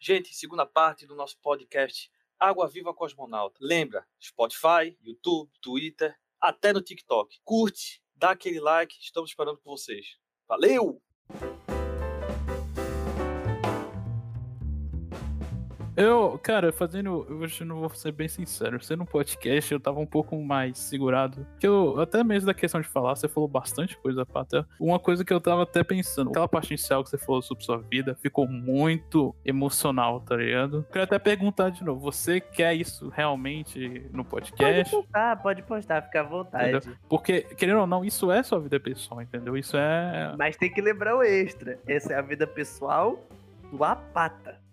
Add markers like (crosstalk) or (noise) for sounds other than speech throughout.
Gente, segunda parte do nosso podcast Água Viva Cosmonauta. Lembra, Spotify, YouTube, Twitter, até no TikTok. Curte, dá aquele like, estamos esperando por vocês. Valeu! Eu, cara, fazendo. Eu não vou ser bem sincero. Sendo um podcast, eu tava um pouco mais segurado. Que eu, até mesmo da questão de falar, você falou bastante coisa, Pata. Uma coisa que eu tava até pensando, aquela parte inicial que você falou sobre sua vida ficou muito emocional, tá ligado? Quero até perguntar de novo: você quer isso realmente no podcast? Pode postar, pode postar, fica à vontade. Entendeu? Porque, querendo ou não, isso é sua vida pessoal, entendeu? Isso é. Mas tem que lembrar o extra. Essa é a vida pessoal do Apata.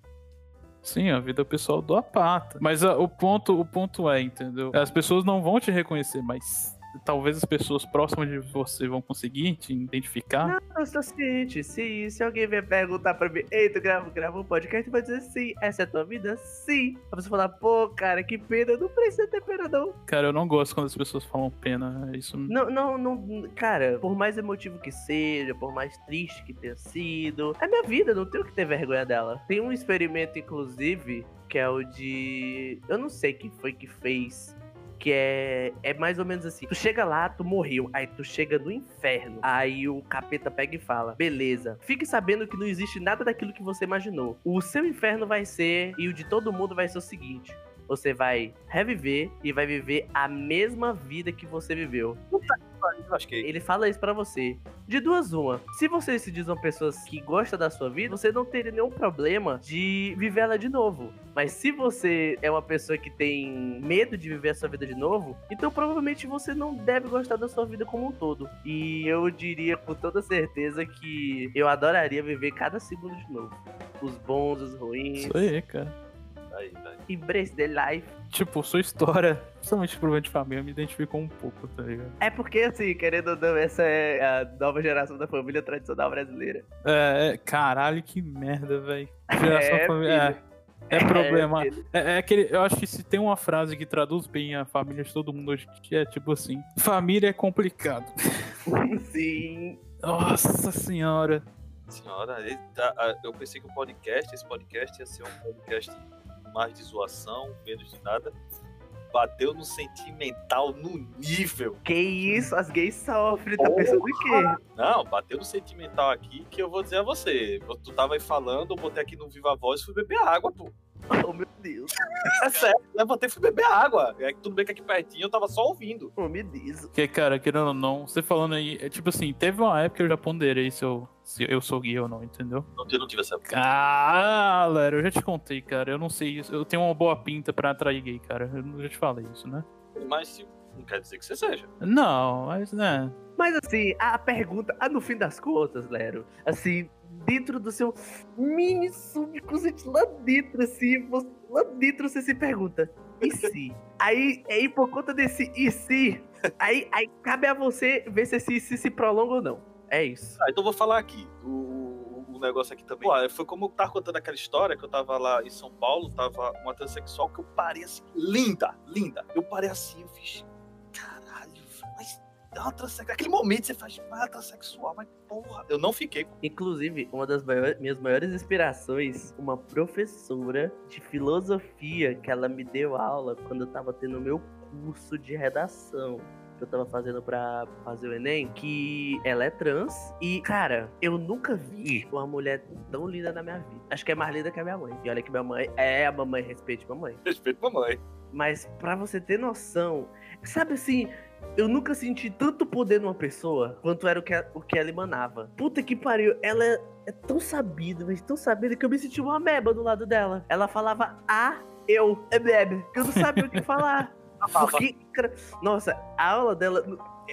Sim, a vida pessoal do Apata. Mas a, o ponto, o ponto é, entendeu? As pessoas não vão te reconhecer, mas talvez as pessoas próximas de você vão conseguir te identificar. Não, eu sou ciente. Se, se alguém vier perguntar pra mim, ei, tu grava, grava um podcast, vai dizer sim. Essa é a tua vida? Sim. Aí você falar, pô, cara, que pena. Não precisa ter pena, não. Cara, eu não gosto quando as pessoas falam pena. Isso Não, não, não. Cara, por mais emotivo que seja, por mais triste que tenha sido, é minha vida, não tenho que ter vergonha dela. Tem um experimento, inclusive, que é o de. Eu não sei quem foi que fez. Que é, é mais ou menos assim: tu chega lá, tu morreu, aí tu chega no inferno. Aí o capeta pega e fala: beleza, fique sabendo que não existe nada daquilo que você imaginou. O seu inferno vai ser, e o de todo mundo vai ser o seguinte: você vai reviver e vai viver a mesma vida que você viveu. Lasquei. Ele fala isso pra você. De duas uma. Se você se diz uma pessoa que gosta da sua vida, você não teria nenhum problema de viver ela de novo. Mas se você é uma pessoa que tem medo de viver a sua vida de novo, então provavelmente você não deve gostar da sua vida como um todo. E eu diria com toda certeza que eu adoraria viver cada segundo de novo. Os bons, os ruins. Isso aí, cara. Aí. Embrace the life. Tipo, sua história, principalmente problema de família, me identificou um pouco, tá ligado? É porque, assim, querendo ou não, essa é a nova geração da família tradicional brasileira. É, é- caralho, que merda, velho. Geração É, família. É, é problema. filho. É, é aquele. Eu acho que se tem uma frase que traduz bem a família de todo mundo hoje, em dia, é tipo assim: família é complicado. (laughs) Sim. Nossa senhora. Senhora, tá- eu pensei que o podcast, esse podcast ia ser um podcast mais de zoação, menos de nada. Bateu no sentimental no nível. Que isso, as gays sofrem, tá pensando o quê? Não, bateu no sentimental aqui que eu vou dizer a você. Tu tava aí falando, eu botei aqui no Viva Voz e fui beber água, pô. (laughs) Oh, meu Deus. É sério, levantei e fui beber água. É que tudo bem que aqui pertinho eu tava só ouvindo. Oh, me diz. Que, cara, querendo ou não, você falando aí, é tipo assim, teve uma época que eu já ponderei se eu, se eu sou gay ou não, entendeu? Não, eu não tive essa. Ah, Lero, eu já te contei, cara. Eu não sei isso. Eu tenho uma boa pinta pra atrair gay, cara. Eu já te falei isso, né? Mas se- não quer dizer que você seja. Não, mas né. Mas assim, a pergunta, ah, no fim das contas, Lero, assim, dentro do seu mini subconsciente, lá dentro, assim, você- lá dentro você se pergunta, e se? Aí, aí por conta desse e se, aí, aí cabe a você ver se esse se se prolonga ou não. É isso. Ah, então vou falar aqui. O, o negócio aqui também. Pô, foi como eu tava contando aquela história que eu tava lá em São Paulo, tava uma transexual que eu parei assim, linda, linda. Eu parei assim, eu fiz, é. Aquele momento você faz, mas é transexual, mas porra. Eu não fiquei com. Inclusive, uma das maior- minhas maiores inspirações, uma professora de filosofia que ela me deu aula quando eu tava tendo o meu curso de redação. Que eu tava fazendo pra fazer o Enem, que ela é trans. E, cara, eu nunca vi uma mulher tão linda na minha vida. Acho que é mais linda que a minha mãe. E olha que minha mãe é a mamãe, respeite mamãe. Respeito, mamãe. Mas pra você ter noção, sabe assim, eu nunca senti tanto poder numa pessoa quanto era o que, a- o que ela emanava. Puta que pariu, ela é, é tão sabida, mas tão sabida que eu me senti uma meba do lado dela. Ela falava a eu, é bebe, que eu não sabia o que falar. (laughs) Porque, nossa, a aula dela.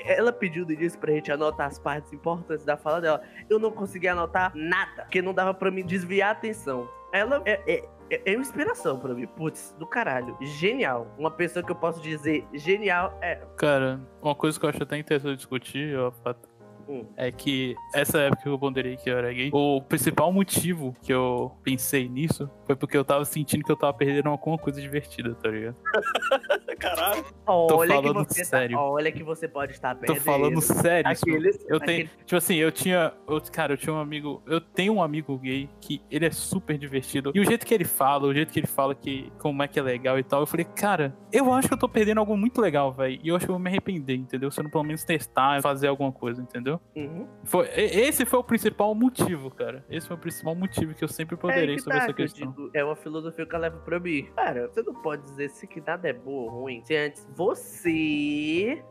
Ela pediu no início pra gente anotar as partes importantes da fala dela. Eu não conseguia anotar nada, porque não dava pra me desviar a atenção. Ela é, é, é, é uma inspiração pra mim. Putz, do caralho. Genial. Uma pessoa que eu posso dizer genial é. Cara, uma coisa que eu acho até interessante discutir, ó, Fato, Hum. é que essa época que eu ponderei que eu era gay, o principal motivo que eu pensei nisso foi porque eu tava sentindo que eu tava perdendo alguma coisa divertida, tá ligado? (laughs) Caralho. Olha que falando você sério. Tá, olha que você pode estar Tô perdendo. falando sério. Aqueles, Eu tenho, aquele- tipo assim, eu tinha, eu- cara, eu tinha um amigo, eu tenho um amigo gay que ele é super divertido. E o jeito que ele fala, o jeito que ele fala que como é que é legal e tal, eu falei, cara, eu acho que eu tô perdendo algo muito legal, velho. E eu acho que eu vou me arrepender, entendeu? Se eu não pelo menos testar, fazer alguma coisa, entendeu? Uhum. Foi, esse foi o principal motivo, cara. Esse foi o principal motivo que eu sempre É aí ponderei que sobre tá, essa que eu questão. É uma filosofia que eu levo pra mim. Cara, você não pode dizer se que nada é bom ou ruim se antes você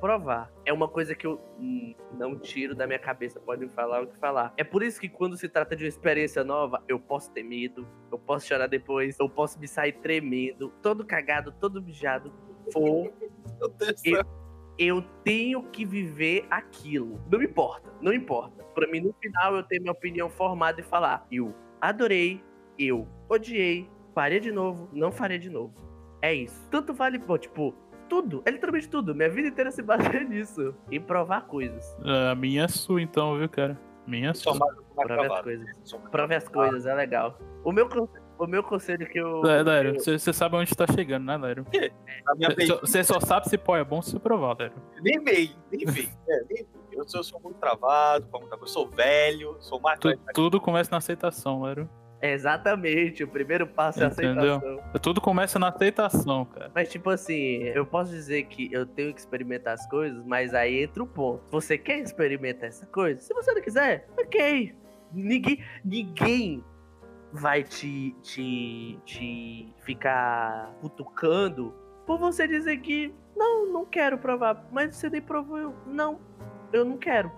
provar. É uma coisa que eu hum, não tiro da minha cabeça, pode me falar o que falar. É por isso que quando se trata de uma experiência nova, eu posso ter medo, eu posso chorar depois, eu posso me sair tremendo, todo cagado, todo mijado, for, (laughs) E- céu. eu tenho que viver aquilo. Não importa, não importa. Pra mim, no final, eu tenho minha opinião formada e falar: eu adorei, eu odiei, farei de novo, não farei de novo. É isso. Tanto vale, pô, tipo, tudo, é literalmente tudo. Minha vida inteira se baseia (laughs) nisso. E provar coisas. A minha é sua, então, viu, cara? Minha é sua. Prove as coisas. Prove as coisas, é legal. O meu, o meu conselho que eu. É, Lério, eu- você sabe onde tá chegando, né, Lério? (laughs) Bem- Você só sabe se pó é bom se você provar, Lério. Nem meio, nem meio. (laughs) É, nem. Eu sou, eu sou muito travado, muita coisa. Sou velho, sou mais. Tu- tudo começa na aceitação, Lério. Exatamente, o primeiro passo é a Entendeu? aceitação. Tudo começa na aceitação, cara. Mas, tipo assim, eu posso dizer que eu tenho que experimentar as coisas, mas aí entra o ponto. Você quer experimentar essa coisa? Se você não quiser, ok. Ninguém, ninguém vai te, te, te ficar cutucando por você dizer que não, não quero provar. Mas você nem provou, eu, não, eu não quero.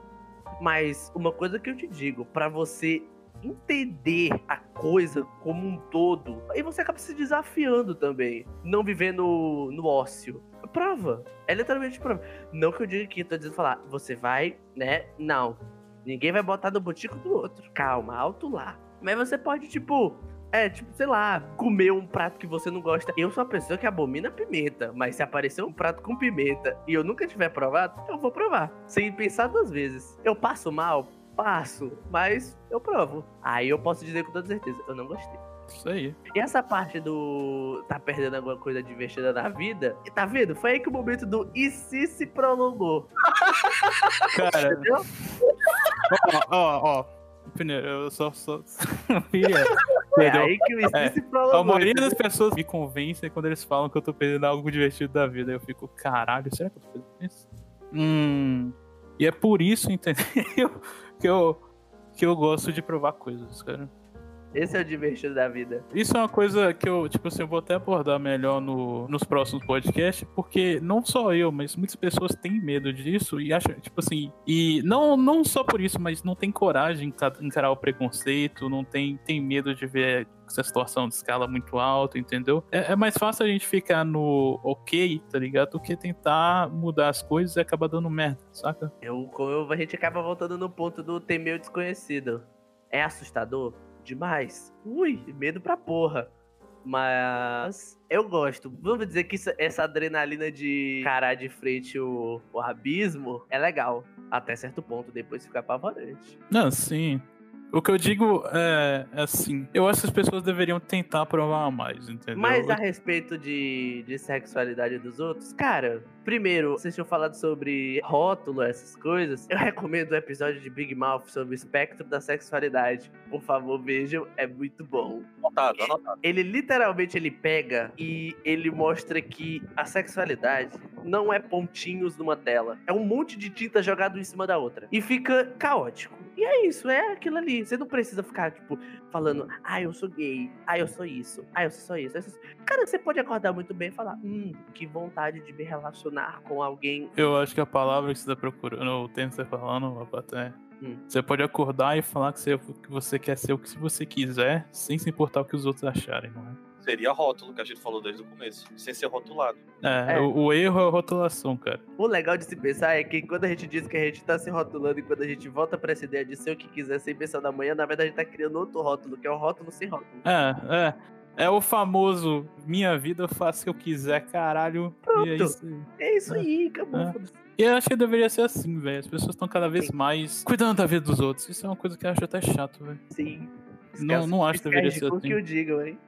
Mas uma coisa que eu te digo, pra você entender a coisa como um todo, aí você acaba se desafiando também. Não viver no, ócio. Prova. É literalmente prova. Não que eu diga que tô dizendo falar, você vai, né? Não. Ninguém vai botar no botico do outro. Calma, alto lá. Mas você pode, tipo, é, tipo, sei lá, comer um prato que você não gosta. Eu sou uma pessoa que abomina pimenta, mas se aparecer um prato com pimenta e eu nunca tiver provado, eu vou provar. Sem pensar duas vezes. Eu passo mal? Passo, mas eu provo. Aí eu posso dizer com toda certeza, eu não gostei. Isso aí. E essa parte do tá perdendo alguma coisa divertida na vida, e tá vendo? Foi aí que o momento do e se se prolongou. (laughs) Cara, Entendeu? ó, ó, ó. Primeiro, eu só. só... É aí que o e se É. se prolongou. A maioria das pessoas me convencem quando eles falam que eu tô perdendo algo divertido da vida. Eu fico, caralho, será que eu tô fazendo isso? Hum. E é por isso, entendeu? Que eu, que eu gosto de provar coisas, cara. Esse é o divertido da vida. Isso é uma coisa que eu, tipo assim, eu vou até abordar melhor no, nos próximos podcasts, porque não só eu, mas muitas pessoas têm medo disso e acham, tipo assim, e não, não só por isso, mas não tem coragem de enca- encarar o preconceito, não tem, tem medo de ver essa situação de escala muito alta, entendeu? É, é mais fácil a gente ficar no ok, tá ligado? Do que tentar mudar as coisas e acabar dando merda, saca? Eu, eu- a gente acaba voltando no ponto do temer o desconhecido. É assustador? Demais. Ui, medo pra porra. Mas eu gosto. Vamos dizer que isso- essa adrenalina de encarar de frente o, o abismo é legal. Até certo ponto, depois fica apavorante. Não, sim. O que eu digo é, é assim, eu acho que as pessoas deveriam tentar provar mais, entendeu? Mas a respeito de, de sexualidade dos outros, cara, primeiro, vocês tinham falado sobre rótulo, essas coisas. Eu recomendo o episódio de Big Mouth sobre o espectro da sexualidade. Por favor, vejam, é muito bom. Anotado, anotado. Ele literalmente ele pega e ele mostra que a sexualidade não é pontinhos numa tela. É um monte de tinta jogado em cima da outra. E fica caótico. E é isso, é aquilo ali. Você não precisa ficar, tipo, falando, ah, eu sou gay, ah, eu sou isso, ah, eu sou só isso. eu sou isso." Cara, você pode acordar muito bem e falar, hum, que vontade de me relacionar com alguém. Eu acho que a palavra que você tá procurando, o termo que você tá falando, Rapata, é. Hum. Você pode acordar e falar que você, que você quer ser o que você quiser, sem se importar o que os outros acharem, não é? Seria rótulo que a gente falou desde o começo. Sem ser rotulado. É, É. O, o erro é a rotulação, cara. O legal de se pensar é que quando a gente diz que a gente tá se rotulando e quando a gente volta pra essa ideia de ser o que quiser sem pensar na manhã, na verdade a gente tá criando outro rótulo, que é o rótulo sem rótulo. É, é. É o famoso minha vida, eu faço o que eu quiser, caralho. E é Pronto. isso aí. É isso É. aí, acabou. É. E eu acho que deveria ser assim, velho. As pessoas estão cada vez mais cuidando da vida dos outros. Isso é uma coisa que eu acho até chato, velho. Sim. Não, não acho que deveria ser assim. que eu digo, hein?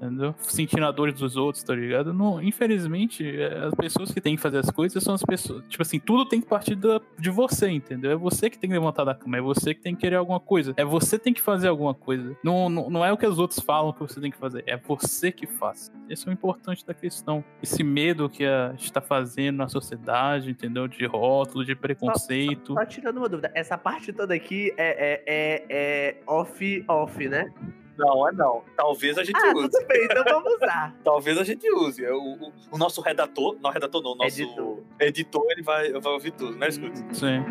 Entendeu? Sentindo a dor dos outros, tá ligado? Não, infelizmente, é, as pessoas que têm que fazer as coisas são as pessoas. Tipo assim, tudo tem que partir da, de você, entendeu? É você que tem que levantar da cama, é você que tem que querer alguma coisa, é você que tem que fazer alguma coisa. Não, não, não é o que os outros falam que você tem que fazer, é você que faz. Esse é o importante da questão. Esse medo que a gente tá fazendo na sociedade, entendeu? De rótulo, de preconceito. Só, só, só tirando uma dúvida, essa parte toda aqui é, é, é, é off-off, né? Não, é não. Talvez a gente ah, use. Tudo bem, então vamos usar. (laughs) Talvez a gente use. O, o, o, nosso redator, não redator não, o nosso editor, editor ele vai, vai ouvir tudo, né, Escuta? Sim.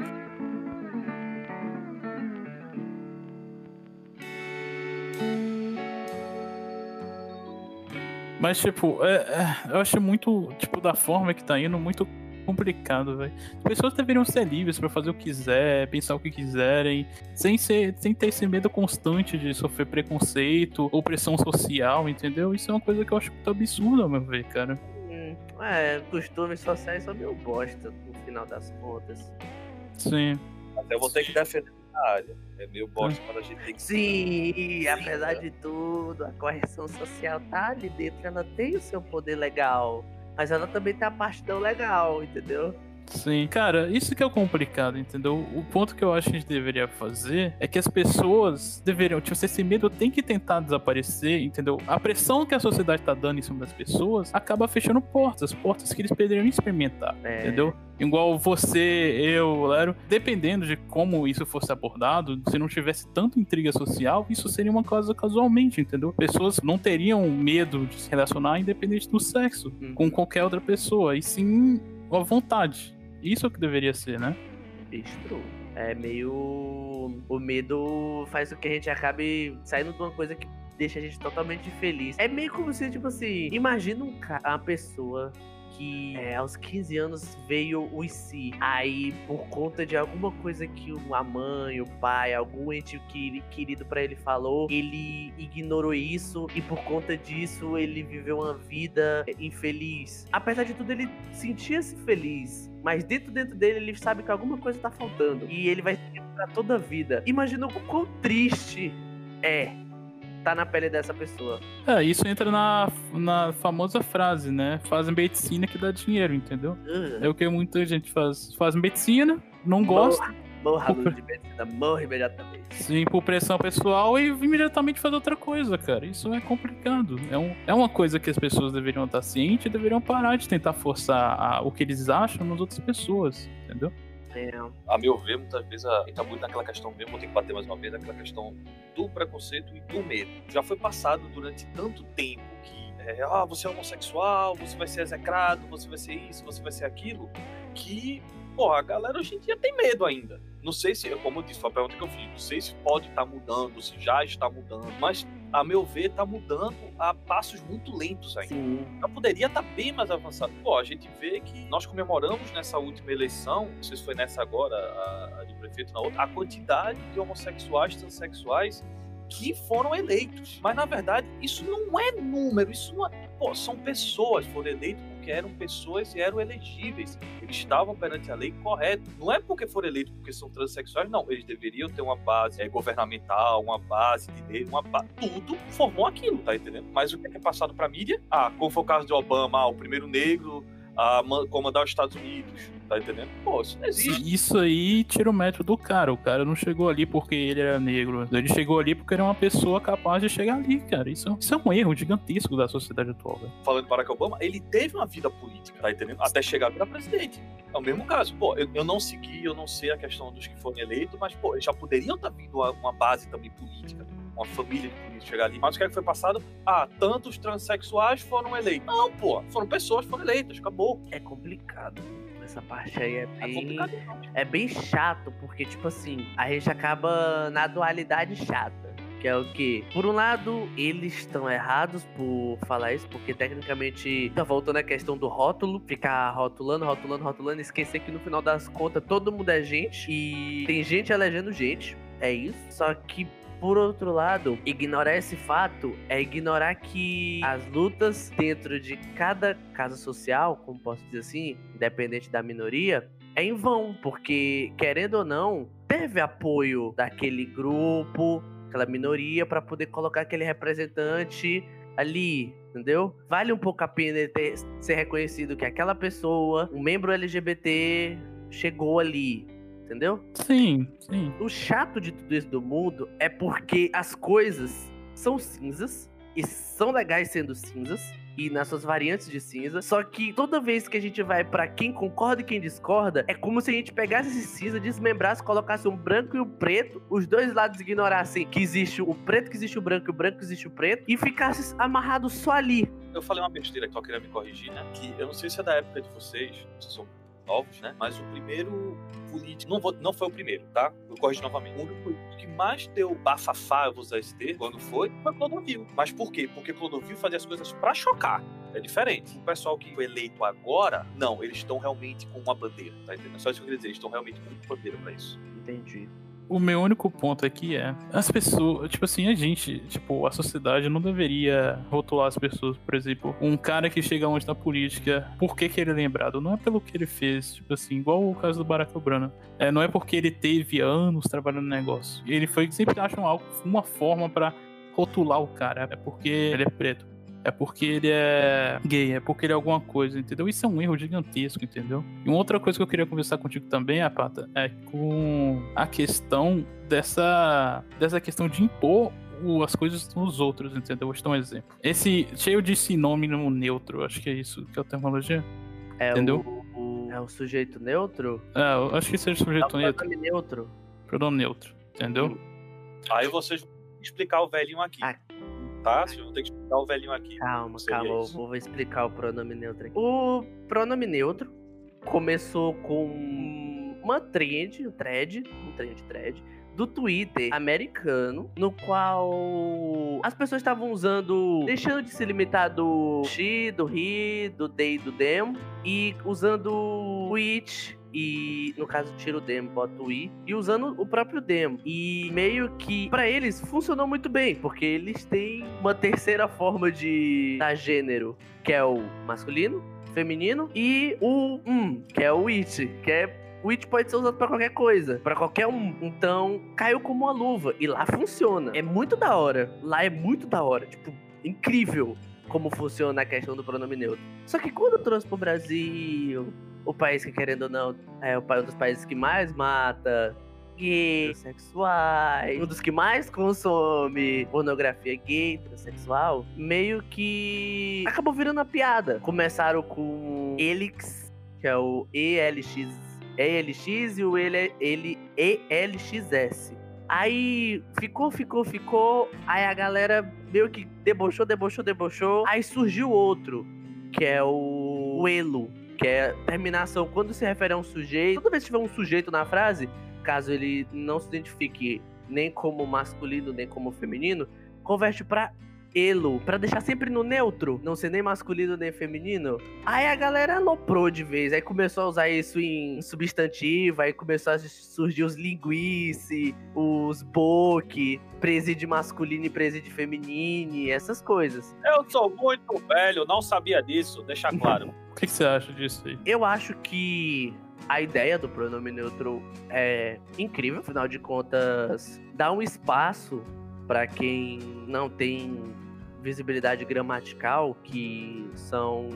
Mas, tipo, é, é, eu acho muito, tipo, da forma que tá indo, muito complicado, velho. As pessoas deveriam ser livres para fazer o que quiser, pensar o que quiserem, sem, ser, sem ter esse medo constante de sofrer preconceito ou pressão social, entendeu? Isso é uma coisa que eu acho muito absurda, ao meu ver, cara. Hum, é, costumes sociais são meio bosta, no final das contas. Sim. Até eu vou ter que defender a área. É meio bosta para a gente ter que. Sim, Sim apesar de tudo, a correção social tá ali dentro, ela tem o seu poder legal. Mas ela também tem a parte tão legal, entendeu? Sim, cara, isso que é o complicado, entendeu? O ponto que eu acho que a gente deveria fazer é que as pessoas deveriam, tipo, esse medo tem que tentar desaparecer, entendeu? A pressão que a sociedade tá dando em cima das pessoas acaba fechando portas, portas que eles poderiam experimentar, é. entendeu? Igual você, eu, Lero, dependendo de como isso fosse abordado, se não tivesse tanta intriga social, isso seria uma coisa casualmente, entendeu? Pessoas não teriam medo de se relacionar independente do sexo hum. com qualquer outra pessoa, e sim à vontade. Isso é o que deveria ser, né? Estru. É meio. O medo faz com que a gente acabe saindo de uma coisa que deixa a gente totalmente feliz. É meio como se, tipo assim, imagina um ca... uma pessoa que é, aos 15 anos veio o IC. Aí, por conta de alguma coisa que a mãe, o pai, algum ente querido para ele falou, ele ignorou isso e por conta disso ele viveu uma vida infeliz. Apesar de tudo, ele sentia-se feliz. Mas dentro dentro dele, ele sabe que alguma coisa tá faltando. E ele vai sentir pra toda a vida. Imagina o quão triste é tá na pele dessa pessoa. É, isso entra na, na famosa frase, né? Faz medicina que dá dinheiro, entendeu? Uh. É o que muita gente faz. Faz medicina, não gosta. Morra por... de medicina, morre imediatamente. Sim, por pressão pessoal e imediatamente faz outra coisa, cara. Isso é complicado. É, um, é uma coisa que as pessoas deveriam estar cientes e deveriam parar de tentar forçar a, o que eles acham nas outras pessoas, entendeu? A meu ver, muitas vezes a tá muito naquela questão mesmo, vou ter que bater mais uma vez, naquela questão do preconceito e do medo. Já foi passado durante tanto tempo que é, ah, você é homossexual, você vai ser execrado, você vai ser isso, você vai ser aquilo, que, pô, a galera hoje em dia tem medo ainda. Não sei se, como eu disse, foi a pergunta que eu fiz, não sei se pode estar tá mudando, se já está mudando, mas a meu ver, está mudando a passos muito lentos ainda. Sim. Já poderia estar tá bem mais avançado. Pô, a gente vê que nós comemoramos nessa última eleição, não sei se foi nessa agora, a, a de prefeito na outra, a quantidade de homossexuais, transexuais que foram eleitos. Mas na verdade, isso não é número, isso não é. Pô, são pessoas, foram eleitos porque eram pessoas e eram elegíveis. Eles estavam perante a lei correta. Não é porque foram eleitos porque são transexuais, não. Eles deveriam ter uma base é, governamental, uma base de lei, uma base. Tudo formou aquilo, tá entendendo? Mas o que é, que é passado pra mídia? Ah, como foi o caso de Obama, ah, o primeiro negro a comandar os Estados Unidos. Tá entendendo? Pô, isso não existe. Isso aí tira o mérito do cara. O cara não chegou ali porque ele era negro. Ele chegou ali porque era uma pessoa capaz de chegar ali, cara. Isso, isso é um erro gigantesco da sociedade atual. Véio. Falando Barack Obama, ele teve uma vida política, tá entendendo? Até chegar a virar presidente. É o mesmo caso. Pô, eu, eu não segui, eu não sei a questão dos que foram eleitos, mas, pô, eles já poderiam estar tá vindo uma, uma base também política uma família de políticos chegar ali. Mas o que, é que foi passado? Ah, tantos transexuais foram eleitos. Não, pô, foram pessoas que foram eleitas, acabou. É complicado. Essa parte aí é, é bem. É, é bem chato, porque, tipo assim, a gente acaba na dualidade chata. Que é o que? Por um lado, eles estão errados por falar isso, porque tecnicamente tá voltando a questão do rótulo, ficar rotulando, rotulando, rotulando, esquecer que no final das contas todo mundo é gente e tem gente elegendo gente. É isso. Só que por outro lado, ignorar esse fato é ignorar que as lutas dentro de cada casa social, como posso dizer assim, independente da minoria, é em vão, porque querendo ou não, teve apoio daquele grupo, aquela minoria para poder colocar aquele representante ali, entendeu? Vale um pouco a pena ter, ser reconhecido que aquela pessoa, um membro LGBT, chegou ali, entendeu? Sim, sim. O chato de tudo isso do mundo é porque as coisas são cinzas e são legais sendo cinzas e nas suas variantes de cinza. Só que toda vez que a gente vai para quem concorda e quem discorda, é como se a gente pegasse esse cinza, desmembrasse, colocasse um branco e um preto, os dois lados ignorassem que existe o preto, que existe o branco e o branco que existe o preto, e ficasse amarrado só ali. Eu falei uma besteira que só queria me corrigir, né? Que eu não sei se é da época de vocês, vocês são novos, né? Mas o primeiro político, não, vou, não foi o primeiro, tá? Eu corrijo novamente. O único que mais deu bafafá, eu vou usar esse termo, quando foi, foi Clodovil. Mas por quê? Porque Clodovil fazia as coisas para chocar. É diferente. O pessoal que foi eleito agora, não, eles estão realmente com uma bandeira, tá entendendo? Só isso que eu queria dizer, eles estão realmente com uma bandeira para isso. Entendi. O meu único ponto aqui é, as pessoas, tipo assim, a gente, tipo, a sociedade não deveria rotular as pessoas, por exemplo, um cara que chega longe na política, por que que ele é lembrado? Não é pelo que ele fez, tipo assim, igual o caso do Barack Obama. É, não é porque ele teve anos trabalhando no negócio. Ele foi, sempre acham algo, uma forma para rotular o cara, é porque ele é preto é porque ele é gay, é porque ele é alguma coisa, entendeu? Isso é um erro gigantesco, entendeu? E uma outra coisa que eu queria conversar contigo também, Apata, é com a questão dessa, dessa questão de impor as coisas nos outros, entendeu? Vou te dar um exemplo. Esse cheio de sinônimo neutro, acho que é isso que é a terminologia. É Entendeu? O, é o sujeito neutro? É, eu acho que seja É sujeito o neutro. pronome neutro. Pronome neutro, entendeu? Aí vocês explicar o velhinho aqui. Ah. Tá? Vocês vão ter que explicar o velhinho aqui. Calma, calma, eu isso. vou explicar o pronome neutro aqui. O pronome neutro começou com uma trend, um thread, um trend thread do Twitter americano, no qual as pessoas estavam usando, deixando de se limitar do she, do he, do they, do them, e usando o it, e no caso tira o demo, bota o i e usando o próprio demo. E meio que pra eles funcionou muito bem, porque eles têm uma terceira forma de dar gênero, que é o masculino, feminino e o um, que é o it, que é o it pode ser usado pra qualquer coisa, pra qualquer um. Então, caiu como uma luva e lá funciona. É muito da hora. Lá é muito da hora, tipo, incrível como funciona a questão do pronome neutro. Só que quando eu trouxe pro Brasil, o país que, querendo ou não, é um dos países que mais mata gays, transexuais, um dos que mais consome pornografia gay, transexual, meio que acabou virando uma piada. Começaram com Elix, que é o ELX, ELX e o ele, ele ELXS. Aí ficou, ficou, ficou. Aí a galera meio que debochou, debochou, debochou. Aí surgiu outro, que é o, o elo, que é terminação quando se refere a um sujeito. Toda vez que tiver um sujeito na frase, caso ele não se identifique nem como masculino nem como feminino, converte pra elo, pra deixar sempre no neutro, não ser nem masculino nem feminino. Aí a galera aloprou de vez, aí começou a usar isso em substantivo, aí começou a surgir os linguice, os boque, presídio masculino e presídio feminine, essas coisas. Eu sou muito velho, não sabia disso, deixa claro. (laughs) O que, que você acha disso aí? Eu acho que a ideia do pronome neutro é incrível, afinal de contas, dá um espaço para quem não tem visibilidade gramatical, que são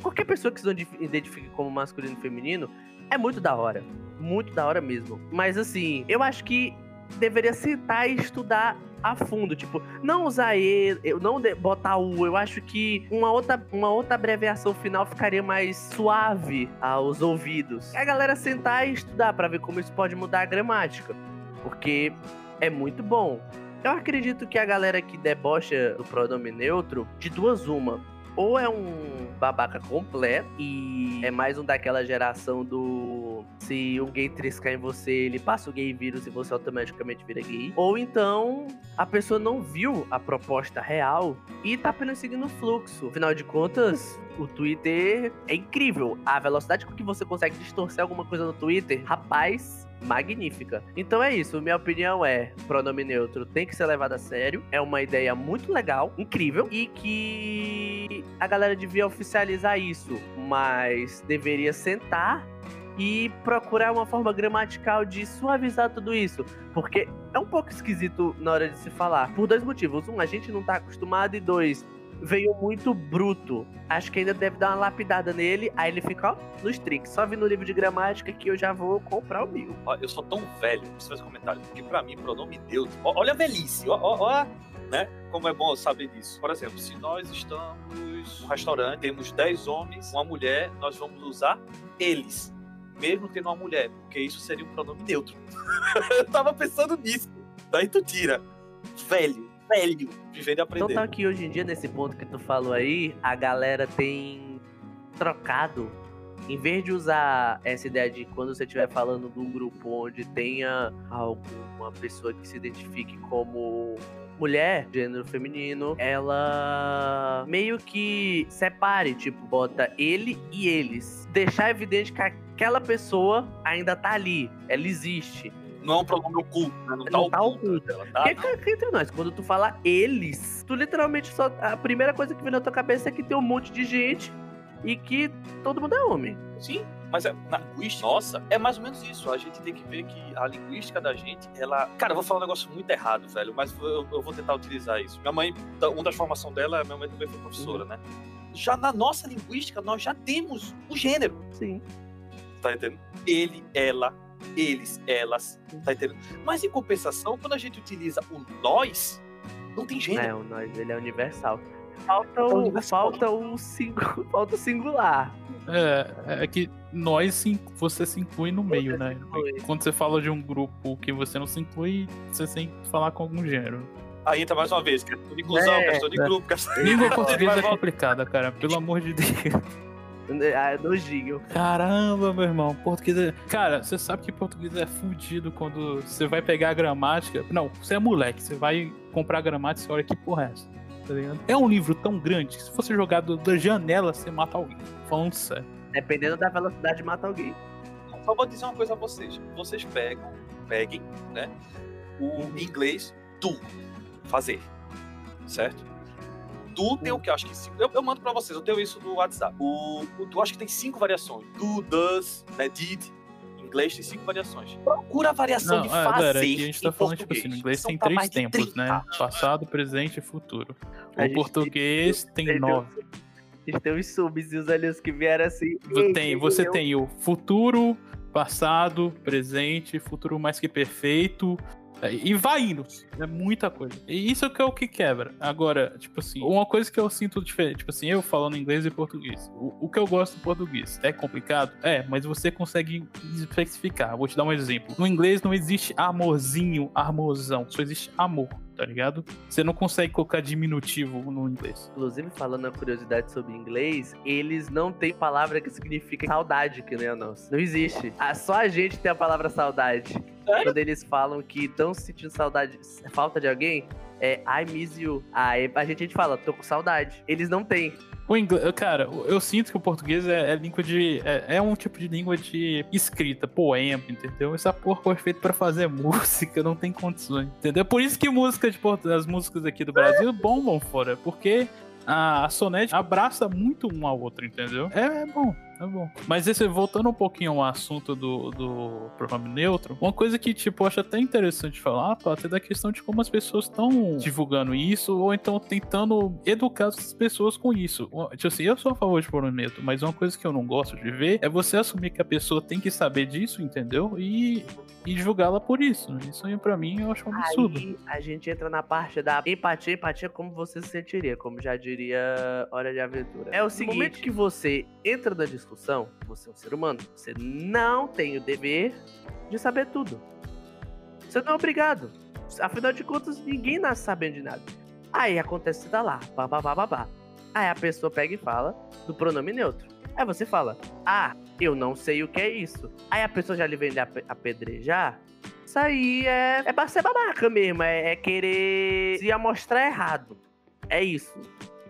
qualquer pessoa que se identifique como masculino e feminino, é muito da hora, muito da hora mesmo. Mas assim, eu acho que deveria sentar e estudar a fundo, tipo, não usar ele, eu não botar o, eu acho que uma outra, uma outra abreviação final ficaria mais suave aos ouvidos. É a galera sentar e estudar pra ver como isso pode mudar a gramática, porque é muito bom. Eu acredito que a galera que debocha do pronome neutro, de duas uma, ou é um babaca completo e é mais um daquela geração do se um gay triscar em você, ele passa o gay vírus e você automaticamente vira gay. Ou então a pessoa não viu a proposta real e tá apenas seguindo o fluxo. Afinal de contas, O Twitter é incrível. A velocidade com que você consegue distorcer alguma coisa no Twitter, rapaz, magnífica. Então é isso, minha opinião é: pronome neutro tem que ser levado a sério. É uma ideia muito legal, incrível e que a galera devia oficializar isso, mas deveria sentar e procurar uma forma gramatical de suavizar tudo isso, porque é um pouco esquisito na hora de se falar, por dois motivos. Um, a gente não tá acostumado, e dois, veio muito bruto. Acho que ainda deve dar uma lapidada nele, aí ele fica, ó, nos trinks. Só vi no livro de gramática que eu já vou comprar o meu. Eu sou tão velho, preciso fazer comentário, porque pra mim, pronome ó, olha a velhice, ó, ó, ó, né? Como é bom saber disso. Por exemplo, se nós estamos num restaurante, temos 10 homens, uma mulher, nós vamos usar eles, mesmo tendo uma mulher, porque isso seria um pronome neutro. (laughs) eu tava pensando nisso. Daí tu tira. Velho, velho, viver de aprender. Então tá aqui hoje em dia, nesse ponto que tu falou aí, a galera tem trocado. Em vez de usar essa ideia de quando você estiver falando de um grupo onde tenha alguma pessoa que se identifique como mulher, gênero feminino, ela meio que separe, tipo, bota ele e eles. Deixar evidente que aquela pessoa ainda tá ali, ela existe. Não é um pronome oculto, né? Não tá Não tá oculto. oculto. Ela tá, Porque entre nós, quando tu fala eles, tu literalmente só. A primeira coisa que vem na tua cabeça é que tem um monte de gente e que todo mundo é homem. Sim, mas é, na linguística, nossa, é mais ou menos isso. A gente tem que ver que a linguística da gente, ela. Cara, eu vou falar um negócio muito errado, velho, mas eu, eu vou tentar utilizar isso. Minha mãe, uma das formações dela, minha mãe também foi professora, né? Já na nossa linguística, nós já temos o gênero, Sim. tá entendendo? Ele, ela, eles, elas, tá entendendo? Mas em compensação, quando a gente utiliza o nós, não tem gênero. É, o nós, ele é universal. Falta É o, universal. falta o, singu, (laughs) falta o singular. É, é que nós você se inclui no meio, né? Quando você fala de um grupo que você não se inclui, você tem que falar com algum gênero. Aí entra mais uma vez, questão de inclusão, É, questão de é. grupo, questão Língua Vai portuguesa é (laughs) complicada, cara. Pelo amor de Deus. Ah, nojinho. Caramba, meu irmão. Português é... Cara, você sabe que português é fudido quando você vai pegar a gramática. Não, você é moleque. Você vai comprar a gramática e você olha que porra é essa. Tá ligado? É um livro tão grande que se fosse jogado da janela, você mata alguém. Falando sério. Dependendo da velocidade, mata alguém. Só vou dizer uma coisa a vocês. Vocês pegam, peguem, né? O inglês do fazer. Certo? Do tem o que? Acho que cinco. Eu, eu mando pra vocês, eu tenho isso no WhatsApp. O, o do acho que tem cinco variações. Do, does, né? Did. Em inglês tem cinco variações. Procura a variação Não, de é, fazer. galera, aqui a gente tá em falando, tipo português. assim, no inglês São tem três tempos, 30. né? Passado, presente e futuro. O gente português tem Entendeu? nove. Tem os subs e os ali os que vieram assim. Tem, você tem o futuro, passado, presente, futuro mais que perfeito. É, E vai indo. É muita coisa. E isso que é o que quebra. Agora, tipo assim, uma coisa que eu sinto diferente, tipo assim, eu falando inglês e português. O, o que eu gosto do português é complicado? É, mas você consegue especificar. Vou te dar um exemplo. No inglês não existe amorzinho, armozão. Só existe amor, tá ligado? Você não consegue colocar diminutivo no inglês. Inclusive, falando uma curiosidade sobre inglês, eles não têm palavra que significa saudade, que nem a nossa. Não existe. Ah, Só a gente tem a palavra saudade. Sério? Quando eles falam que estão sentindo saudade, falta de alguém, é I miss you. Aí a gente, a gente fala, tô com saudade. Eles não têm. O inglês, cara, eu sinto que o português é, é língua de. É, é um tipo de língua de escrita, poema, entendeu? Essa porra foi feita pra fazer (laughs) música, não tem condições, entendeu? Por isso que música de as músicas aqui do Brasil bombam fora, porque a, a Sonete abraça muito um ao outro, entendeu? É, é bom. É bom. Mas esse, voltando um pouquinho ao assunto do, do pronome neutro, uma coisa que, tipo, eu acho até interessante falar, Pato, é da questão de como as pessoas estão divulgando isso, ou então tentando educar as pessoas com isso. Tipo assim, eu sou a favor de pronome neutro, mas uma coisa que eu não gosto de ver é você assumir que a pessoa tem que saber disso, entendeu? E, e julgá-la por isso. Isso aí, pra mim, eu acho um absurdo. Aí a gente entra na parte da empatia, empatia como você se sentiria, como já diria Hora de Aventura. É o seguinte, no momento que você entra na discussão, você é um ser humano, você não tem o dever de saber tudo. Você não é obrigado. Afinal de contas, ninguém nasce sabendo de nada. Aí acontece, tá lá, pá, pá. Aí a pessoa pega e fala do pronome neutro. Aí você fala, ah, eu não sei o que é isso. Aí a pessoa já lhe vem apedrejar. Isso aí é, é ser babaca mesmo, é, é querer se amostrar errado. É isso.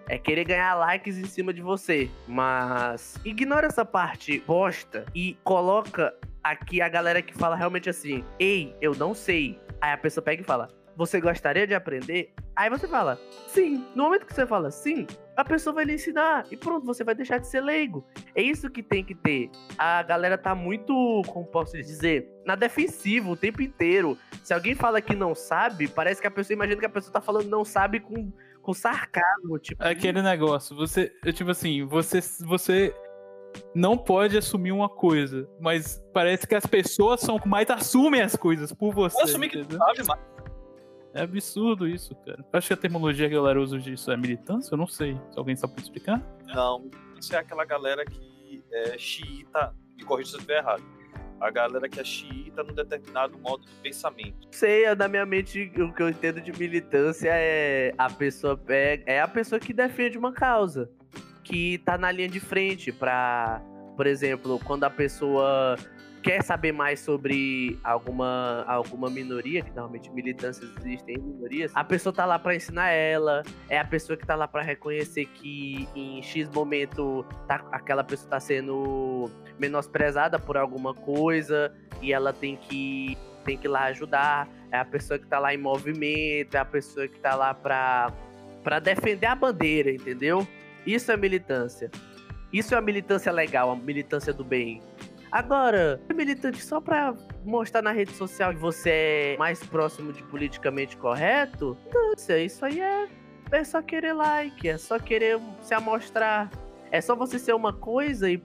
É querer ganhar likes em cima de você. Mas ignora essa parte bosta e coloca aqui a galera que fala realmente assim: Ei, eu não sei. Aí a pessoa pega e fala: Você gostaria de aprender? Aí você fala: Sim. No momento que você fala sim, a pessoa vai lhe ensinar. E pronto, você vai deixar de ser leigo. É isso que tem que ter. A galera tá muito, como posso dizer, na defensiva o tempo inteiro. Se alguém fala que não sabe, parece que a pessoa imagina que a pessoa tá falando não sabe com, com sarcasmo. Tipo, É aquele negócio, você, tipo assim, você, você não pode assumir uma coisa, mas parece que as pessoas são que mais assumem as coisas por você. Eu assumi que sabe, mas É absurdo isso, cara. Acho que a terminologia que a galera usa disso é militância, eu não sei. Se alguém sabe explicar? não. Isso é aquela galera que é xiita, me corrija se eu estiver errado. A galera que é xiita num determinado modo de pensamento. sei, é, na minha mente o que eu entendo de militância é a pessoa pega, é a pessoa que defende uma causa, que tá na linha de frente pra, por exemplo, quando a pessoa quer saber mais sobre alguma, alguma minoria, que normalmente militâncias existem em minorias, a pessoa tá lá pra ensinar ela, é a pessoa que tá lá pra reconhecer que em X momento tá, aquela pessoa tá sendo menosprezada por alguma coisa e ela tem que tem que ir lá ajudar, é a pessoa que tá lá em movimento, é a pessoa que tá lá pra, pra defender a bandeira, entendeu? Isso é militância. Isso é a militância legal, a militância do bem. Agora, é militante só pra mostrar na rede social que você é mais próximo de politicamente correto? Militância, isso aí é, é só querer like, é só querer se amostrar. É só você ser uma coisa e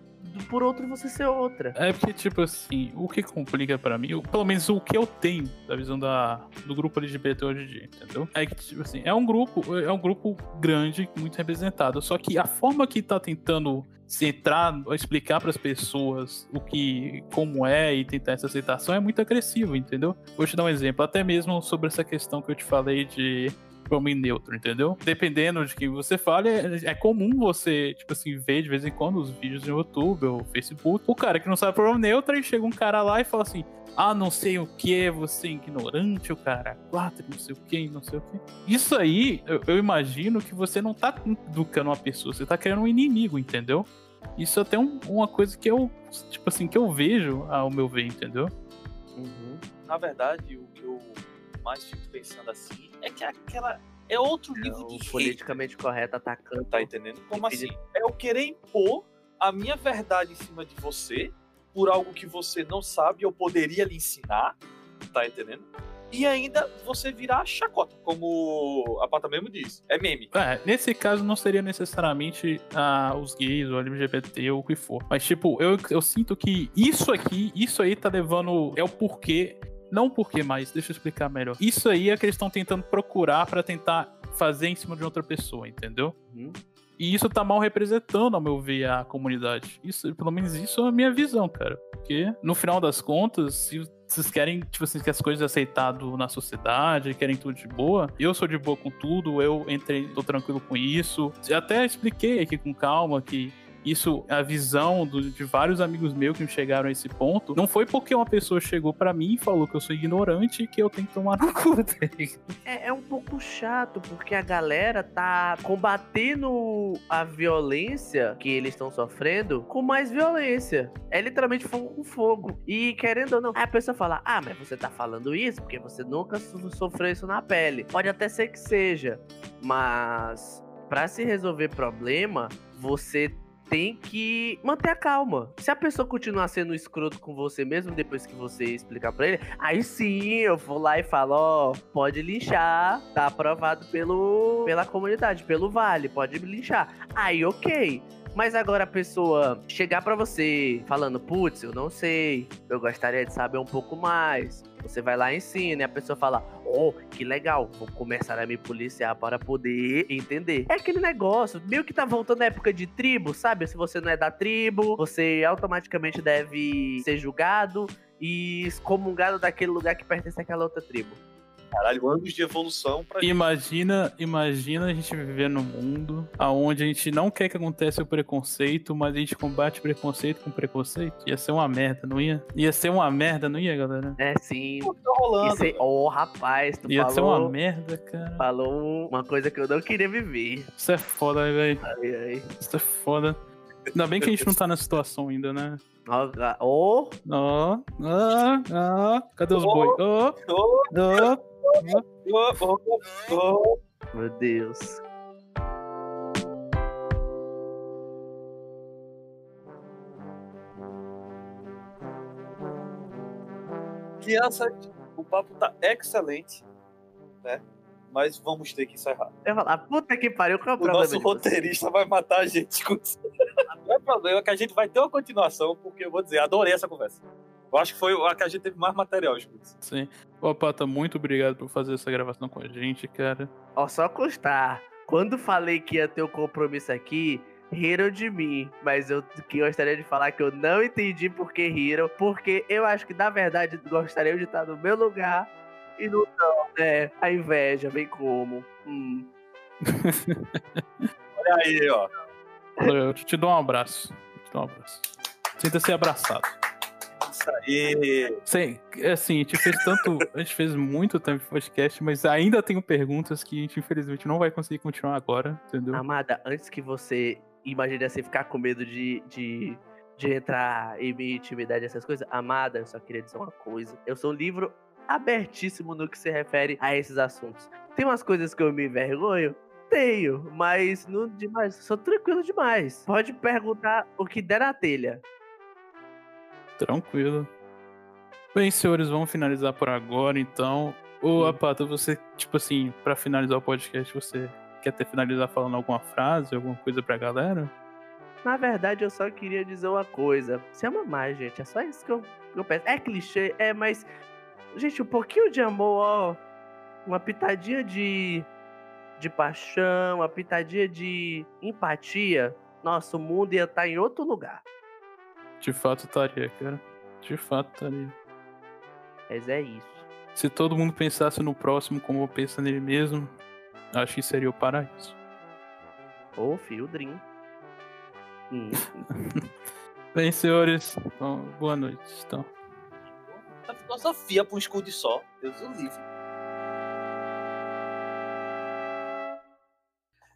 por outro você ser outra. É porque, tipo assim, o que complica pra mim, pelo menos o que eu tenho da visão da, do grupo LGBT hoje em dia, entendeu? É que, tipo assim, é um grupo, é um grupo grande, muito representado. Só que a forma que tá tentando entrar, explicar pras pessoas o que, como é e tentar essa aceitação é muito agressivo, entendeu? Vou te dar um exemplo, até mesmo sobre essa questão que eu te falei de pronome neutro, entendeu? Dependendo de quem você fale, é, é comum você, tipo assim, ver de vez em quando os vídeos no YouTube ou Facebook, o cara que não sabe pronome neutro, e chega um cara lá e fala assim, ah, não sei o que, você é ignorante, o cara quatro, não sei o que, não sei o que. Isso aí, eu, eu imagino que você não tá educando uma pessoa, você tá criando um inimigo, entendeu? Isso é até um- uma coisa que eu, tipo assim, que eu vejo ao meu ver, entendeu? Uhum. Na verdade, o que eu mais fico pensando assim é que aquela é outro É nível o de politicamente correto atacando. tá entendendo? Como assim? É eu querer impor a minha verdade em cima de você por algo que você não sabe, eu poderia lhe ensinar, tá entendendo? E ainda você virar chacota, como a Pata mesmo diz. É meme. É, nesse caso não seria necessariamente ah, os gays, ou LGBT, ou o que for. Mas, tipo, eu, eu sinto que isso aqui, isso aí tá levando. É o porquê. Não o porquê, mas deixa eu explicar melhor. Isso aí é que eles estão tentando procurar pra tentar fazer em cima de outra pessoa, entendeu? Uhum. E isso tá mal representando, ao meu ver, a comunidade. Isso, pelo menos isso é a minha visão, cara. Porque, no final das contas, se vocês querem, tipo assim, que as coisas aceitado na sociedade, querem tudo de boa, eu sou de boa com tudo, eu entrei, tô tranquilo com isso. Eu até expliquei aqui com calma que isso, a visão do- de vários amigos meus que chegaram a esse ponto, não foi porque uma pessoa chegou pra mim e falou que eu sou ignorante e que eu tenho que tomar (laughs) no cu. tá? É, é um pouco chato, porque a galera tá combatendo a violência que eles estão sofrendo com mais violência. É literalmente fogo com fogo. E querendo ou não, a pessoa fala: Ah, mas você tá falando isso porque você nunca so- sofreu isso na pele. Pode até ser que seja, mas pra se resolver problema, você tem que manter a calma. Se a pessoa continuar sendo escroto com você mesmo depois que você explicar pra ele, aí sim eu vou lá e falo, ó, pode linchar, tá aprovado pelo pela comunidade, pelo vale, pode linchar. Aí ok. Mas agora a pessoa chegar pra você falando, putz, eu não sei, eu gostaria de saber um pouco mais. Você vai lá e ensina, e a pessoa fala, oh, que legal, vou começar a me policiar para poder entender. É aquele negócio, meio que tá voltando à época de tribo, sabe? Se você não é da tribo, você automaticamente deve ser julgado e excomungado daquele lugar que pertence àquela outra tribo. Caralho, anos de evolução pra Imagina, imagina a gente viver num mundo onde a gente não quer que aconteça o preconceito, mas a gente combate preconceito com preconceito. Ia ser uma merda, não ia? Ia ser uma merda, não ia, galera? É sim. Pô, tá rolando. Aí- Ô, rapaz, tu Ia ser falou, uma merda, cara. falou uma coisa que eu não queria viver. Isso é foda, velho. Ai, ai. Isso é foda. Ainda bem que a gente não tá nessa situação ainda, né? Ó, Ó, ó. Cadê os boi? Ó, Ô, ó. Meu Deus. Criança, o papo tá excelente, né? Mas vamos ter que encerrar. Eu ia falar, puta que pariu, qual é o O nosso roteirista vai matar a gente. Não (laughs) é problema que a gente vai ter uma continuação, porque eu vou dizer, adorei essa conversa. Eu acho que foi a que a gente teve mais material, Escudos. Sim. Ô, Pata, muito obrigado por fazer essa gravação com a gente, cara. Ó, só constar. Quando falei que ia ter um compromisso aqui, riram de mim. Mas eu que gostaria de falar que eu não entendi por que riram. Porque eu acho que, na verdade, gostariam de estar no meu lugar e não estão, né? A inveja vem como? Hum. (laughs) Olha aí, ó. Eu te dou um abraço. Te dou um abraço. Sinta-se abraçado. Isso aí. Sim, é assim, a gente fez tanto. (laughs) A gente fez muito tempo de podcast, mas ainda tenho perguntas que a gente, infelizmente, não vai conseguir continuar agora, entendeu? Amada, antes que você imagine assim, ficar com medo de, de, de entrar em minha intimidade, essas coisas, Amada, eu só queria dizer uma coisa. Eu sou um livro abertíssimo no que se refere a esses assuntos. Tem umas coisas que eu me envergonho? Tenho, mas não demais. Sou tranquilo demais. Pode perguntar o que der na telha. Tranquilo. Bem, senhores, vamos finalizar por agora, então. Ô, Hum. Apata, você, tipo assim, pra finalizar o podcast, você quer ter finalizar falando alguma frase, alguma coisa pra galera? Na verdade, eu só queria dizer uma coisa. Se ama mais, gente. É só isso que eu, que eu peço. É clichê, é, mas. Gente, um pouquinho de amor, ó. Uma pitadinha de. De paixão, uma pitadinha de empatia. Nossa, o mundo ia estar em outro lugar. De fato estaria, cara. De fato estaria. Mas é isso. Se todo mundo pensasse no próximo como pensa nele mesmo, acho que seria o paraíso. Ô, fio Dream. Hum. (laughs) Bem, senhores, então, boa noite. Então. A filosofia pra um escudo só. Deus o livre.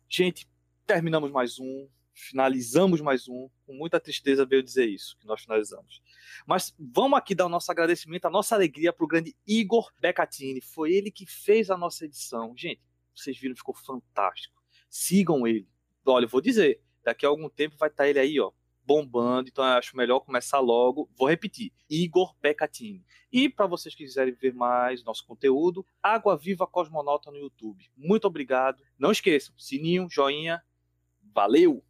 Gente, terminamos mais um. Finalizamos mais um. Com muita tristeza veio dizer isso, que nós finalizamos. Mas vamos aqui dar o nosso agradecimento, a nossa alegria pro grande Igor Beccatini. Foi ele que fez a nossa edição. Gente, vocês viram, ficou fantástico. Sigam ele. Olha, eu vou dizer, daqui a algum tempo vai estar ele aí, ó, bombando. Então eu acho melhor começar logo. Vou repetir: Igor Beccatini. E para vocês que quiserem ver mais nosso conteúdo, Água Viva Cosmonauta no YouTube. Muito obrigado. Não esqueçam, sininho, joinha. Valeu!